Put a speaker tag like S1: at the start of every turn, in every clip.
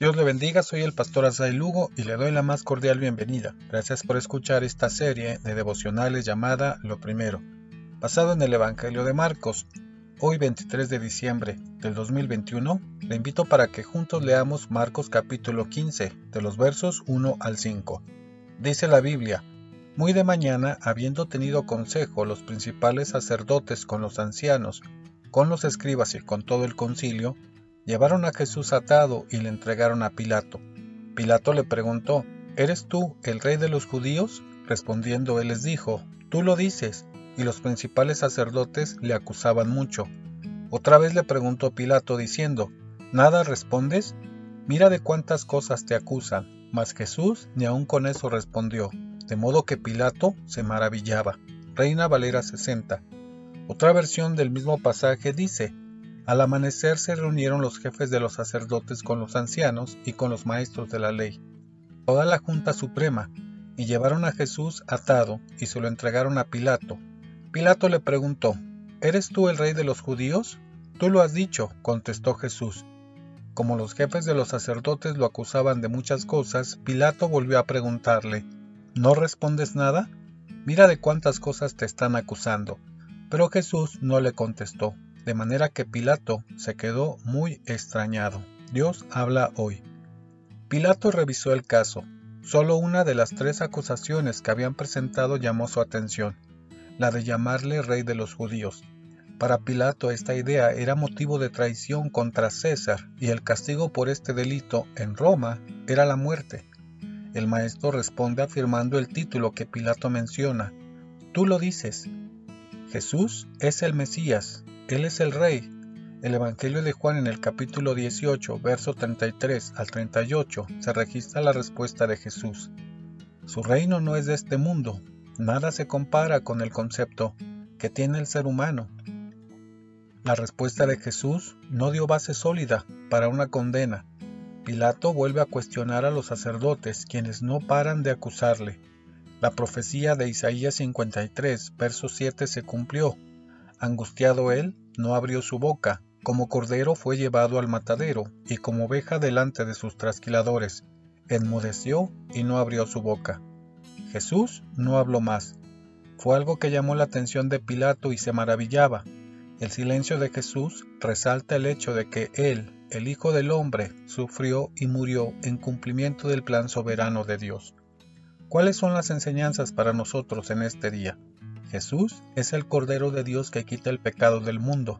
S1: Dios le bendiga, soy el pastor Azay Lugo y le doy la más cordial bienvenida. Gracias por escuchar esta serie de devocionales llamada Lo Primero, basado en el Evangelio de Marcos. Hoy 23 de diciembre del 2021, le invito para que juntos leamos Marcos capítulo 15, de los versos 1 al 5. Dice la Biblia, muy de mañana, habiendo tenido consejo los principales sacerdotes con los ancianos, con los escribas y con todo el concilio, Llevaron a Jesús atado y le entregaron a Pilato. Pilato le preguntó, ¿Eres tú el rey de los judíos? Respondiendo él les dijo, Tú lo dices. Y los principales sacerdotes le acusaban mucho. Otra vez le preguntó Pilato diciendo, ¿Nada respondes? Mira de cuántas cosas te acusan. Mas Jesús ni aun con eso respondió, de modo que Pilato se maravillaba. Reina Valera 60. Otra versión del mismo pasaje dice, al amanecer se reunieron los jefes de los sacerdotes con los ancianos y con los maestros de la ley, toda la Junta Suprema, y llevaron a Jesús atado y se lo entregaron a Pilato. Pilato le preguntó, ¿Eres tú el rey de los judíos? Tú lo has dicho, contestó Jesús. Como los jefes de los sacerdotes lo acusaban de muchas cosas, Pilato volvió a preguntarle, ¿No respondes nada? Mira de cuántas cosas te están acusando. Pero Jesús no le contestó de manera que Pilato se quedó muy extrañado. Dios habla hoy. Pilato revisó el caso. Solo una de las tres acusaciones que habían presentado llamó su atención, la de llamarle rey de los judíos. Para Pilato esta idea era motivo de traición contra César y el castigo por este delito en Roma era la muerte. El maestro responde afirmando el título que Pilato menciona. Tú lo dices. Jesús es el Mesías, él es el Rey. El Evangelio de Juan en el capítulo 18, verso 33 al 38, se registra la respuesta de Jesús. Su reino no es de este mundo, nada se compara con el concepto que tiene el ser humano. La respuesta de Jesús no dio base sólida para una condena. Pilato vuelve a cuestionar a los sacerdotes, quienes no paran de acusarle. La profecía de Isaías 53, verso 7 se cumplió. Angustiado él, no abrió su boca, como cordero fue llevado al matadero, y como oveja delante de sus trasquiladores, enmudeció y no abrió su boca. Jesús no habló más. Fue algo que llamó la atención de Pilato y se maravillaba. El silencio de Jesús resalta el hecho de que Él, el Hijo del Hombre, sufrió y murió en cumplimiento del plan soberano de Dios. ¿Cuáles son las enseñanzas para nosotros en este día? Jesús es el Cordero de Dios que quita el pecado del mundo.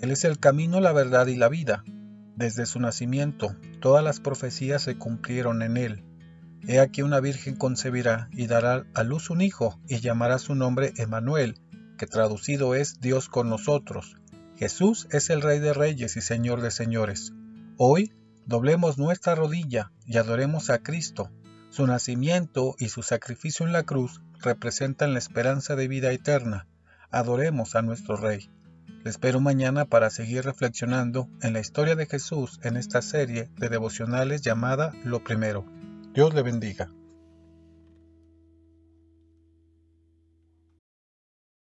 S1: Él es el camino, la verdad y la vida. Desde su nacimiento, todas las profecías se cumplieron en él. He aquí una virgen concebirá y dará a luz un hijo, y llamará su nombre Emanuel, que traducido es Dios con nosotros. Jesús es el Rey de Reyes y Señor de Señores. Hoy doblemos nuestra rodilla y adoremos a Cristo. Su nacimiento y su sacrificio en la cruz representan la esperanza de vida eterna. Adoremos a nuestro Rey. Le espero mañana para seguir reflexionando en la historia de Jesús en esta serie de devocionales llamada Lo Primero. Dios le bendiga.